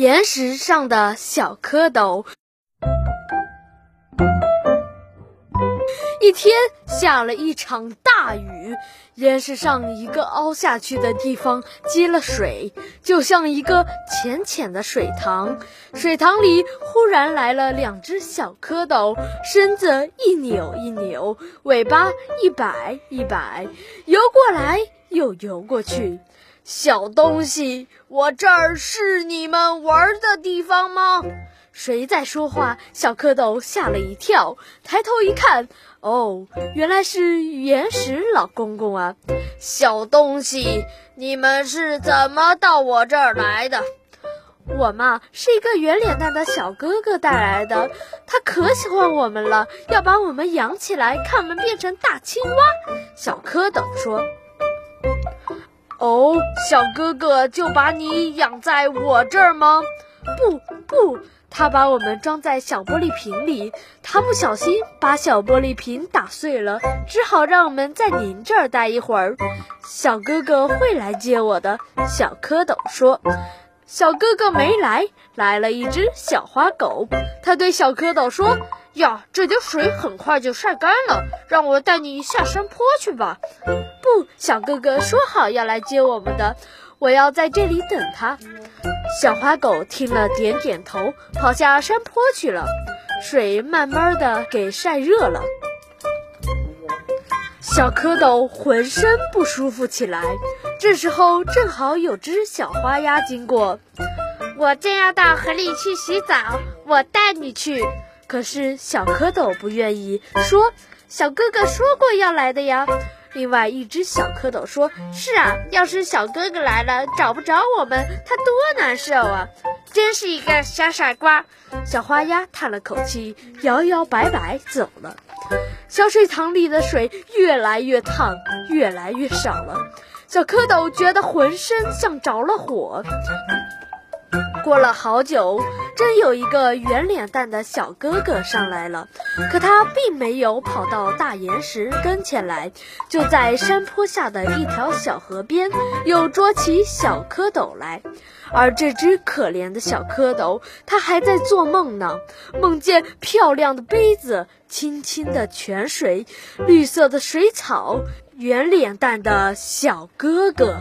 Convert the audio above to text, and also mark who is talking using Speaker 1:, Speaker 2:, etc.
Speaker 1: 岩石上的小蝌蚪。一天下了一场大雨，岩石上一个凹下去的地方积了水，就像一个浅浅的水塘。水塘里忽然来了两只小蝌蚪，身子一扭一扭，尾巴一摆一摆，游过来又游过去。小东西，我这儿是你们玩的地方吗？谁在说话？小蝌蚪吓了一跳，抬头一看，哦，原来是岩石老公公啊！小东西，你们是怎么到我这儿来的？我嘛，是一个圆脸蛋的小哥哥带来的，他可喜欢我们了，要把我们养起来，看我们变成大青蛙。小蝌蚪说：“哦，小哥哥就把你养在我这儿吗？不，不。”他把我们装在小玻璃瓶里，他不小心把小玻璃瓶打碎了，只好让我们在您这儿待一会儿。小哥哥会来接我的，小蝌蚪说。小哥哥没来，来了一只小花狗。他对小蝌蚪说：“呀，这点水很快就晒干了，让我带你下山坡去吧。”不，小哥哥说好要来接我们的，我要在这里等他。小花狗听了，点点头，跑下山坡去了。水慢慢的给晒热了，小蝌蚪浑身不舒服起来。这时候正好有只小花鸭经过，我正要到河里去洗澡，我带你去。可是小蝌蚪不愿意，说：“小哥哥说过要来的呀。”另外一只小蝌蚪说：“是啊，要是小哥哥来了找不着我们，他多难受啊！真是一个小傻瓜。”小花鸭叹了口气，摇摇摆摆走了。小水塘里的水越来越烫，越来越少了。小蝌蚪觉得浑身像着了火。过了好久，真有一个圆脸蛋的小哥哥上来了，可他并没有跑到大岩石跟前来，就在山坡下的一条小河边，又捉起小蝌蚪来。而这只可怜的小蝌蚪，它还在做梦呢，梦见漂亮的杯子、清清的泉水、绿色的水草、圆脸蛋的小哥哥。